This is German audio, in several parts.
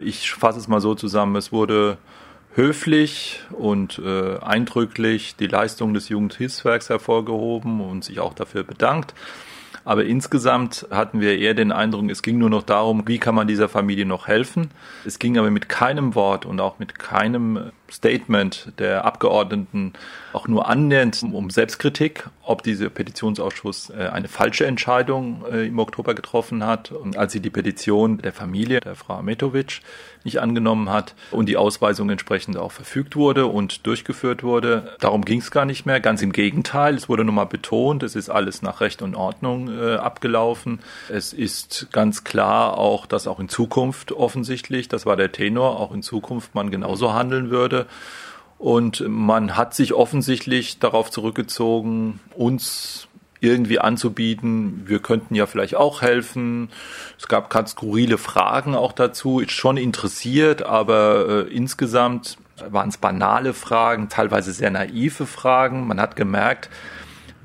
Ich fasse es mal so zusammen, es wurde höflich und äh, eindrücklich die Leistung des Jugendhilfswerks hervorgehoben und sich auch dafür bedankt. Aber insgesamt hatten wir eher den Eindruck, es ging nur noch darum, wie kann man dieser Familie noch helfen. Es ging aber mit keinem Wort und auch mit keinem Statement der Abgeordneten auch nur annähernd um Selbstkritik, ob dieser Petitionsausschuss äh, eine falsche Entscheidung äh, im Oktober getroffen hat, als sie die Petition der Familie, der Frau Ametovic, nicht angenommen hat und die Ausweisung entsprechend auch verfügt wurde und durchgeführt wurde. Darum ging es gar nicht mehr. Ganz im Gegenteil, es wurde nochmal betont, es ist alles nach Recht und Ordnung äh, abgelaufen. Es ist ganz klar auch, dass auch in Zukunft offensichtlich, das war der Tenor, auch in Zukunft man genauso handeln würde. Und man hat sich offensichtlich darauf zurückgezogen, uns irgendwie anzubieten, wir könnten ja vielleicht auch helfen. Es gab ganz skurrile Fragen auch dazu, ist schon interessiert, aber äh, insgesamt waren es banale Fragen, teilweise sehr naive Fragen. Man hat gemerkt,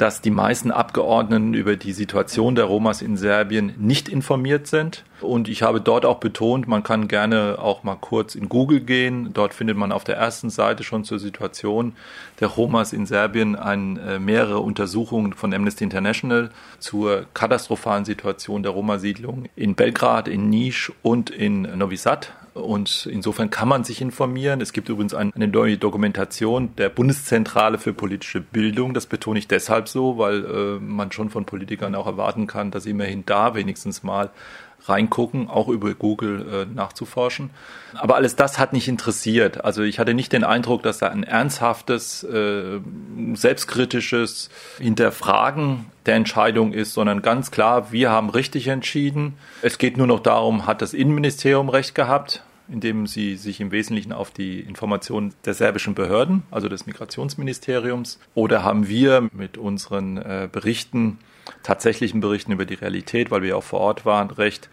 dass die meisten Abgeordneten über die Situation der Romas in Serbien nicht informiert sind. Und ich habe dort auch betont, man kann gerne auch mal kurz in Google gehen. Dort findet man auf der ersten Seite schon zur Situation der Romas in Serbien ein, äh, mehrere Untersuchungen von Amnesty International zur katastrophalen Situation der Roma-Siedlung in Belgrad, in Nisch und in Novi Sad. Und insofern kann man sich informieren. Es gibt übrigens eine neue Dokumentation der Bundeszentrale für politische Bildung. Das betone ich deshalb so, weil äh, man schon von Politikern auch erwarten kann, dass immerhin da wenigstens mal reingucken, auch über Google äh, nachzuforschen. Aber alles das hat nicht interessiert. Also ich hatte nicht den Eindruck, dass da ein ernsthaftes, äh, selbstkritisches Hinterfragen der Entscheidung ist, sondern ganz klar, wir haben richtig entschieden. Es geht nur noch darum, hat das Innenministerium recht gehabt? Indem sie sich im Wesentlichen auf die Informationen der serbischen Behörden, also des Migrationsministeriums, oder haben wir mit unseren äh, Berichten tatsächlichen Berichten über die Realität, weil wir auch vor Ort waren, recht.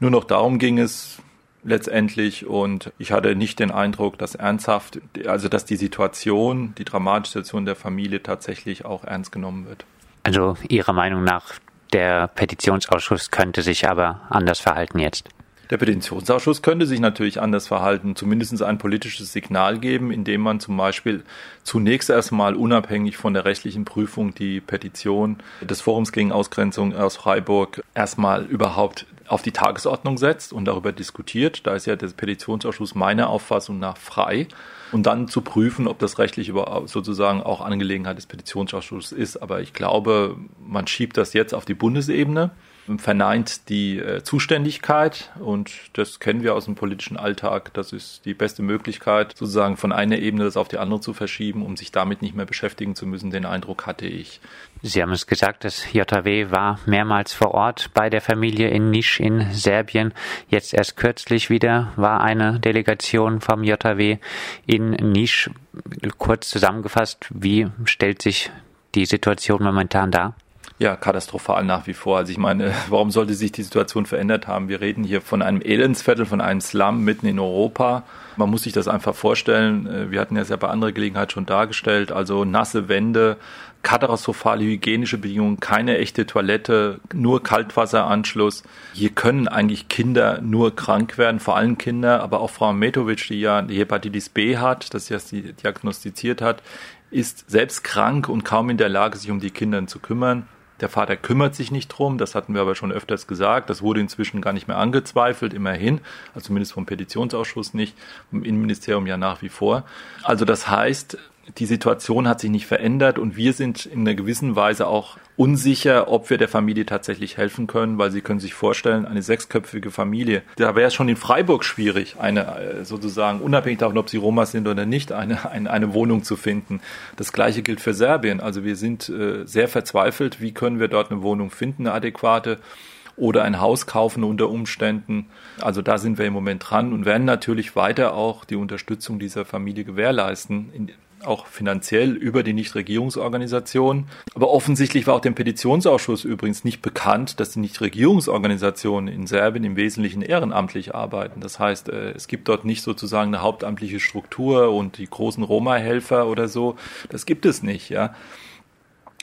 Nur noch darum ging es letztendlich und ich hatte nicht den Eindruck, dass ernsthaft, also dass die Situation, die dramatische Situation der Familie tatsächlich auch ernst genommen wird. Also Ihrer Meinung nach, der Petitionsausschuss könnte sich aber anders verhalten jetzt? Der Petitionsausschuss könnte sich natürlich anders verhalten, zumindest ein politisches Signal geben, indem man zum Beispiel zunächst erstmal unabhängig von der rechtlichen Prüfung die Petition des Forums gegen Ausgrenzung aus Freiburg erstmal überhaupt auf die Tagesordnung setzt und darüber diskutiert. Da ist ja der Petitionsausschuss meiner Auffassung nach frei. Und dann zu prüfen, ob das rechtlich sozusagen auch Angelegenheit des Petitionsausschusses ist. Aber ich glaube, man schiebt das jetzt auf die Bundesebene verneint die äh, Zuständigkeit und das kennen wir aus dem politischen Alltag. Das ist die beste Möglichkeit, sozusagen von einer Ebene das auf die andere zu verschieben, um sich damit nicht mehr beschäftigen zu müssen. Den Eindruck hatte ich. Sie haben es gesagt, das JW war mehrmals vor Ort bei der Familie in Nisch in Serbien. Jetzt erst kürzlich wieder war eine Delegation vom JW in Nisch. Kurz zusammengefasst, wie stellt sich die Situation momentan dar? Ja, katastrophal nach wie vor. Also ich meine, warum sollte sich die Situation verändert haben? Wir reden hier von einem Elendsviertel, von einem Slum mitten in Europa. Man muss sich das einfach vorstellen. Äh, wir hatten ja bei anderer Gelegenheit schon dargestellt. Also nasse Wände, katastrophale hygienische Bedingungen, keine echte Toilette, nur Kaltwasseranschluss. Hier können eigentlich Kinder nur krank werden, vor allem Kinder, aber auch Frau Metovic, die ja die Hepatitis B hat, das sie diagnostiziert hat, ist selbst krank und kaum in der Lage, sich um die Kinder zu kümmern. Der Vater kümmert sich nicht drum, das hatten wir aber schon öfters gesagt. Das wurde inzwischen gar nicht mehr angezweifelt, immerhin, also zumindest vom Petitionsausschuss nicht, vom Innenministerium ja nach wie vor. Also das heißt, die Situation hat sich nicht verändert und wir sind in einer gewissen Weise auch unsicher, ob wir der Familie tatsächlich helfen können, weil Sie können sich vorstellen, eine sechsköpfige Familie, da wäre es schon in Freiburg schwierig, eine äh, sozusagen unabhängig davon, ob sie Romas sind oder nicht, eine, eine, eine Wohnung zu finden. Das gleiche gilt für Serbien. Also wir sind äh, sehr verzweifelt, wie können wir dort eine Wohnung finden, eine adäquate oder ein Haus kaufen unter Umständen. Also da sind wir im Moment dran und werden natürlich weiter auch die Unterstützung dieser Familie gewährleisten auch finanziell über die Nichtregierungsorganisation. Aber offensichtlich war auch dem Petitionsausschuss übrigens nicht bekannt, dass die Nichtregierungsorganisationen in Serbien im Wesentlichen ehrenamtlich arbeiten. Das heißt, äh, es gibt dort nicht sozusagen eine hauptamtliche Struktur und die großen Roma-Helfer oder so. Das gibt es nicht, ja.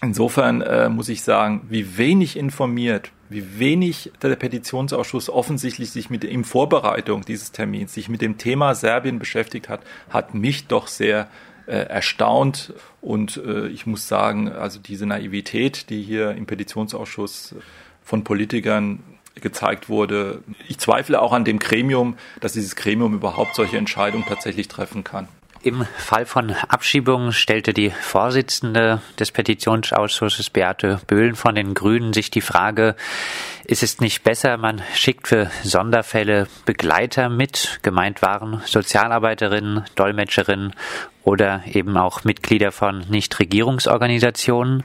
Insofern äh, muss ich sagen, wie wenig informiert wie wenig der Petitionsausschuss offensichtlich sich mit in Vorbereitung dieses Termins sich mit dem Thema Serbien beschäftigt hat, hat mich doch sehr erstaunt. Und äh, ich muss sagen, also diese Naivität, die hier im Petitionsausschuss von Politikern gezeigt wurde, ich zweifle auch an dem Gremium, dass dieses Gremium überhaupt solche Entscheidungen tatsächlich treffen kann. Im Fall von Abschiebungen stellte die Vorsitzende des Petitionsausschusses Beate Böhlen von den Grünen sich die Frage, ist es nicht besser, man schickt für Sonderfälle Begleiter mit? Gemeint waren Sozialarbeiterinnen, Dolmetscherinnen oder eben auch Mitglieder von Nichtregierungsorganisationen.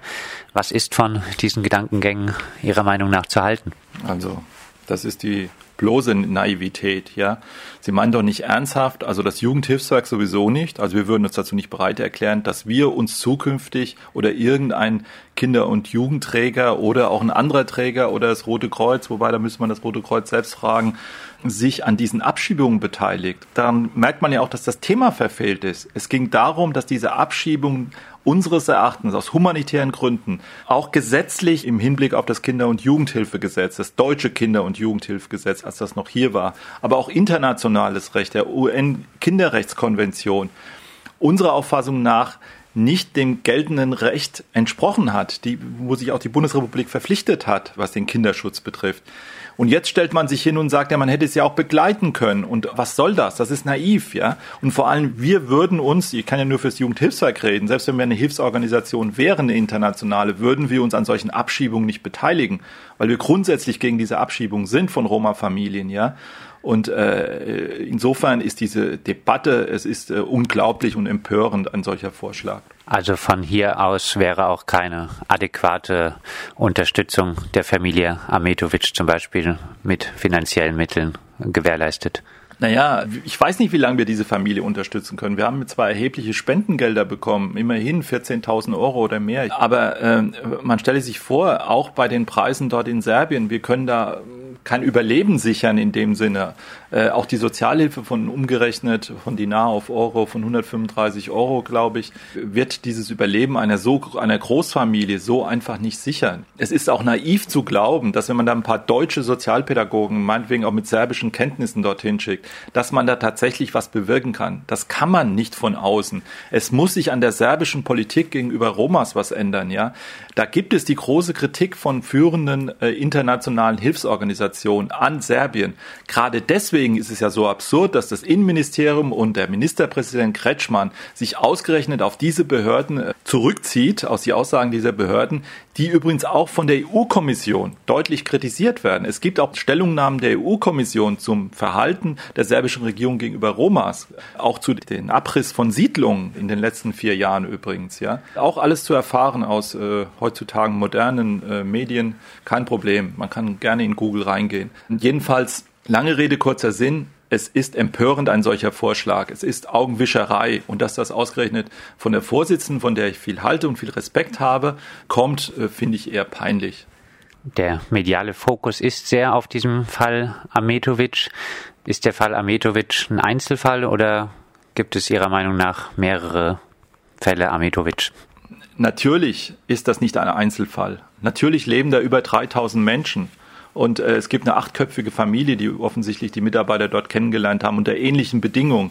Was ist von diesen Gedankengängen Ihrer Meinung nach zu halten? Also, das ist die bloße Naivität, ja. Sie meinen doch nicht ernsthaft, also das Jugendhilfswerk sowieso nicht, also wir würden uns dazu nicht bereit erklären, dass wir uns zukünftig oder irgendein Kinder- und Jugendträger oder auch ein anderer Träger oder das Rote Kreuz, wobei da müsste man das Rote Kreuz selbst fragen, sich an diesen Abschiebungen beteiligt, dann merkt man ja auch, dass das Thema verfehlt ist. Es ging darum, dass diese Abschiebungen unseres Erachtens aus humanitären Gründen auch gesetzlich im Hinblick auf das Kinder- und Jugendhilfegesetz, das deutsche Kinder- und Jugendhilfegesetz, als das noch hier war, aber auch internationales Recht, der UN-Kinderrechtskonvention, unserer Auffassung nach nicht dem geltenden Recht entsprochen hat, die, wo sich auch die Bundesrepublik verpflichtet hat, was den Kinderschutz betrifft. Und jetzt stellt man sich hin und sagt, ja, man hätte es ja auch begleiten können. Und was soll das? Das ist naiv, ja. Und vor allem, wir würden uns, ich kann ja nur fürs Jugendhilfswerk reden, selbst wenn wir eine Hilfsorganisation wären, eine internationale, würden wir uns an solchen Abschiebungen nicht beteiligen, weil wir grundsätzlich gegen diese Abschiebung sind von Roma-Familien, ja. Und äh, insofern ist diese Debatte, es ist äh, unglaublich und empörend ein solcher Vorschlag. Also von hier aus wäre auch keine adäquate Unterstützung der Familie Ametovic zum Beispiel mit finanziellen Mitteln gewährleistet. Naja, ich weiß nicht, wie lange wir diese Familie unterstützen können. Wir haben zwar erhebliche Spendengelder bekommen, immerhin 14.000 Euro oder mehr, aber äh, man stelle sich vor, auch bei den Preisen dort in Serbien, wir können da kein Überleben sichern in dem Sinne. Äh, auch die Sozialhilfe von umgerechnet von Dinar auf Euro von 135 Euro, glaube ich, wird dieses Überleben einer so einer Großfamilie so einfach nicht sichern. Es ist auch naiv zu glauben, dass wenn man da ein paar deutsche Sozialpädagogen, meinetwegen auch mit serbischen Kenntnissen dorthin schickt, dass man da tatsächlich was bewirken kann. Das kann man nicht von außen. Es muss sich an der serbischen Politik gegenüber Romas was ändern, ja. Da gibt es die große Kritik von führenden äh, internationalen Hilfsorganisationen an Serbien. Gerade deswegen ist es ja so absurd, dass das Innenministerium und der Ministerpräsident Kretschmann sich ausgerechnet auf diese Behörden äh, zurückzieht, aus die Aussagen dieser Behörden, die übrigens auch von der EU-Kommission deutlich kritisiert werden. Es gibt auch Stellungnahmen der EU-Kommission zum Verhalten der serbischen Regierung gegenüber Romas, auch zu den Abriss von Siedlungen in den letzten vier Jahren übrigens. Ja, auch alles zu erfahren aus äh, heutzutage modernen äh, Medien, kein Problem. Man kann gerne in Google reingehen. Jedenfalls Lange Rede, kurzer Sinn. Es ist empörend ein solcher Vorschlag. Es ist Augenwischerei. Und dass das ausgerechnet von der Vorsitzenden, von der ich viel halte und viel Respekt habe, kommt, äh, finde ich eher peinlich. Der mediale Fokus ist sehr auf diesem Fall Ametovic. Ist der Fall Ametovic ein Einzelfall oder gibt es Ihrer Meinung nach mehrere Fälle Ametovic? Natürlich ist das nicht ein Einzelfall. Natürlich leben da über 3000 Menschen. Und äh, es gibt eine achtköpfige Familie, die offensichtlich die Mitarbeiter dort kennengelernt haben unter ähnlichen Bedingungen.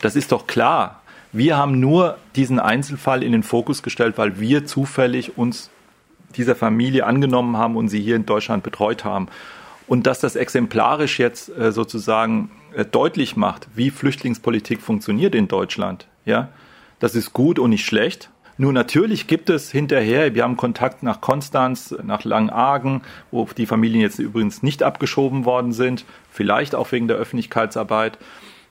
Das ist doch klar. Wir haben nur diesen Einzelfall in den Fokus gestellt, weil wir zufällig uns dieser Familie angenommen haben und sie hier in Deutschland betreut haben. Und dass das exemplarisch jetzt äh, sozusagen äh, deutlich macht, wie Flüchtlingspolitik funktioniert in Deutschland, ja, das ist gut und nicht schlecht. Nur natürlich gibt es hinterher, wir haben Kontakt nach Konstanz, nach Langargen, wo die Familien jetzt übrigens nicht abgeschoben worden sind, vielleicht auch wegen der Öffentlichkeitsarbeit,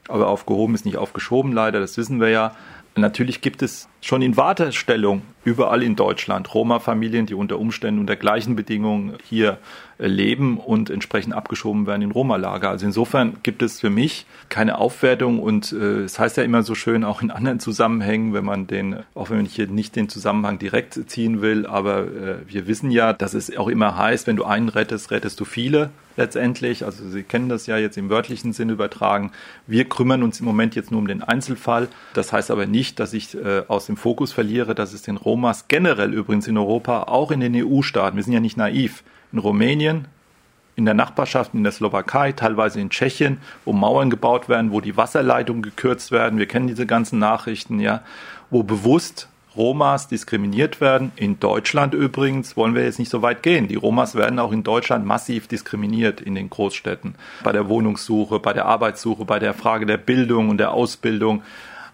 aber aufgehoben ist nicht aufgeschoben leider, das wissen wir ja. Natürlich gibt es schon in Wartestellung überall in Deutschland Roma-Familien, die unter Umständen unter gleichen Bedingungen hier äh, leben und entsprechend abgeschoben werden in Roma-Lager. Also insofern gibt es für mich keine Aufwertung und äh, es heißt ja immer so schön, auch in anderen Zusammenhängen, wenn man den, auch wenn ich hier nicht den Zusammenhang direkt ziehen will, aber äh, wir wissen ja, dass es auch immer heißt, wenn du einen rettest, rettest du viele. Letztendlich. Also Sie kennen das ja jetzt im wörtlichen Sinn übertragen. Wir kümmern uns im Moment jetzt nur um den Einzelfall. Das heißt aber nicht, dass ich äh, aus dem Fokus verliere, dass es den Romas generell übrigens in Europa, auch in den EU-Staaten, wir sind ja nicht naiv, in Rumänien, in der Nachbarschaft, in der Slowakei, teilweise in Tschechien, wo Mauern gebaut werden, wo die Wasserleitungen gekürzt werden. Wir kennen diese ganzen Nachrichten, ja, wo bewusst Romas diskriminiert werden. In Deutschland übrigens wollen wir jetzt nicht so weit gehen. Die Romas werden auch in Deutschland massiv diskriminiert in den Großstädten. Bei der Wohnungssuche, bei der Arbeitssuche, bei der Frage der Bildung und der Ausbildung.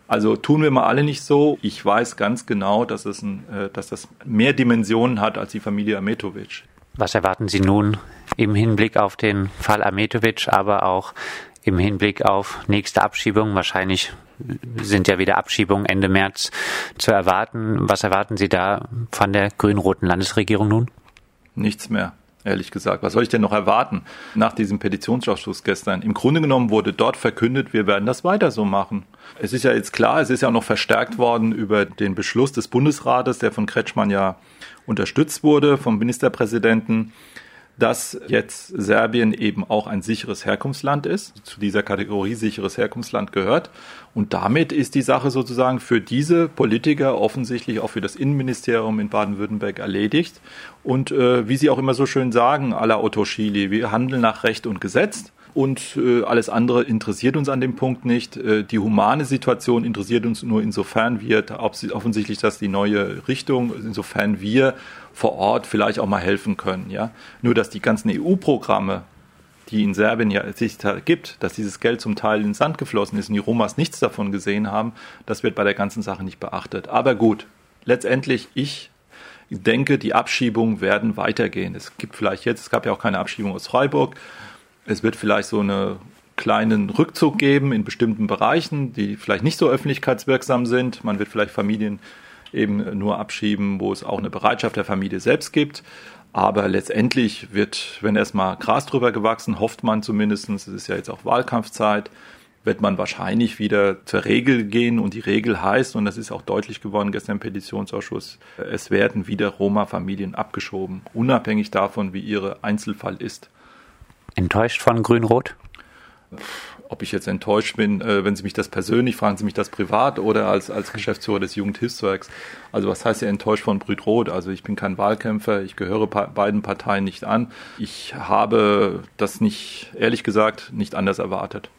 Also tun wir mal alle nicht so. Ich weiß ganz genau, dass, es ein, äh, dass das mehr Dimensionen hat als die Familie Ametovic. Was erwarten Sie nun im Hinblick auf den Fall Ametovic, aber auch im Hinblick auf nächste Abschiebung? Wahrscheinlich sind ja wieder Abschiebungen Ende März zu erwarten. Was erwarten Sie da von der grün-roten Landesregierung nun? Nichts mehr ehrlich gesagt. Was soll ich denn noch erwarten nach diesem Petitionsausschuss gestern? Im Grunde genommen wurde dort verkündet, wir werden das weiter so machen. Es ist ja jetzt klar, es ist ja auch noch verstärkt worden über den Beschluss des Bundesrates, der von Kretschmann ja unterstützt wurde, vom Ministerpräsidenten, dass jetzt Serbien eben auch ein sicheres Herkunftsland ist, zu dieser Kategorie sicheres Herkunftsland gehört. Und damit ist die Sache sozusagen für diese Politiker offensichtlich auch für das Innenministerium in Baden-Württemberg erledigt. Und äh, wie Sie auch immer so schön sagen, à la Otto Schili, wir handeln nach Recht und Gesetz und äh, alles andere interessiert uns an dem Punkt nicht. Äh, die humane Situation interessiert uns nur insofern wir, offensichtlich das die neue Richtung, insofern wir vor Ort vielleicht auch mal helfen können. Ja? Nur dass die ganzen EU-Programme, die in Serbien ja sich gibt, dass dieses Geld zum Teil ins Sand geflossen ist und die Romas nichts davon gesehen haben, das wird bei der ganzen Sache nicht beachtet. Aber gut, letztendlich ich denke, die Abschiebungen werden weitergehen. Es gibt vielleicht jetzt, es gab ja auch keine Abschiebung aus Freiburg, es wird vielleicht so einen kleinen Rückzug geben in bestimmten Bereichen, die vielleicht nicht so öffentlichkeitswirksam sind. Man wird vielleicht Familien eben nur abschieben, wo es auch eine Bereitschaft der Familie selbst gibt. Aber letztendlich wird, wenn erstmal Gras drüber gewachsen, hofft man zumindest, es ist ja jetzt auch Wahlkampfzeit, wird man wahrscheinlich wieder zur Regel gehen. Und die Regel heißt, und das ist auch deutlich geworden gestern im Petitionsausschuss, es werden wieder Roma-Familien abgeschoben, unabhängig davon, wie ihre Einzelfall ist. Enttäuscht von Grün-Rot? Ob ich jetzt enttäuscht bin, äh, wenn Sie mich das persönlich fragen, Sie mich das privat oder als, als Geschäftsführer des Jugendhilfswerks. Also was heißt ja enttäuscht von Brüt-Rot? Also ich bin kein Wahlkämpfer, ich gehöre beiden Parteien nicht an. Ich habe das nicht, ehrlich gesagt, nicht anders erwartet.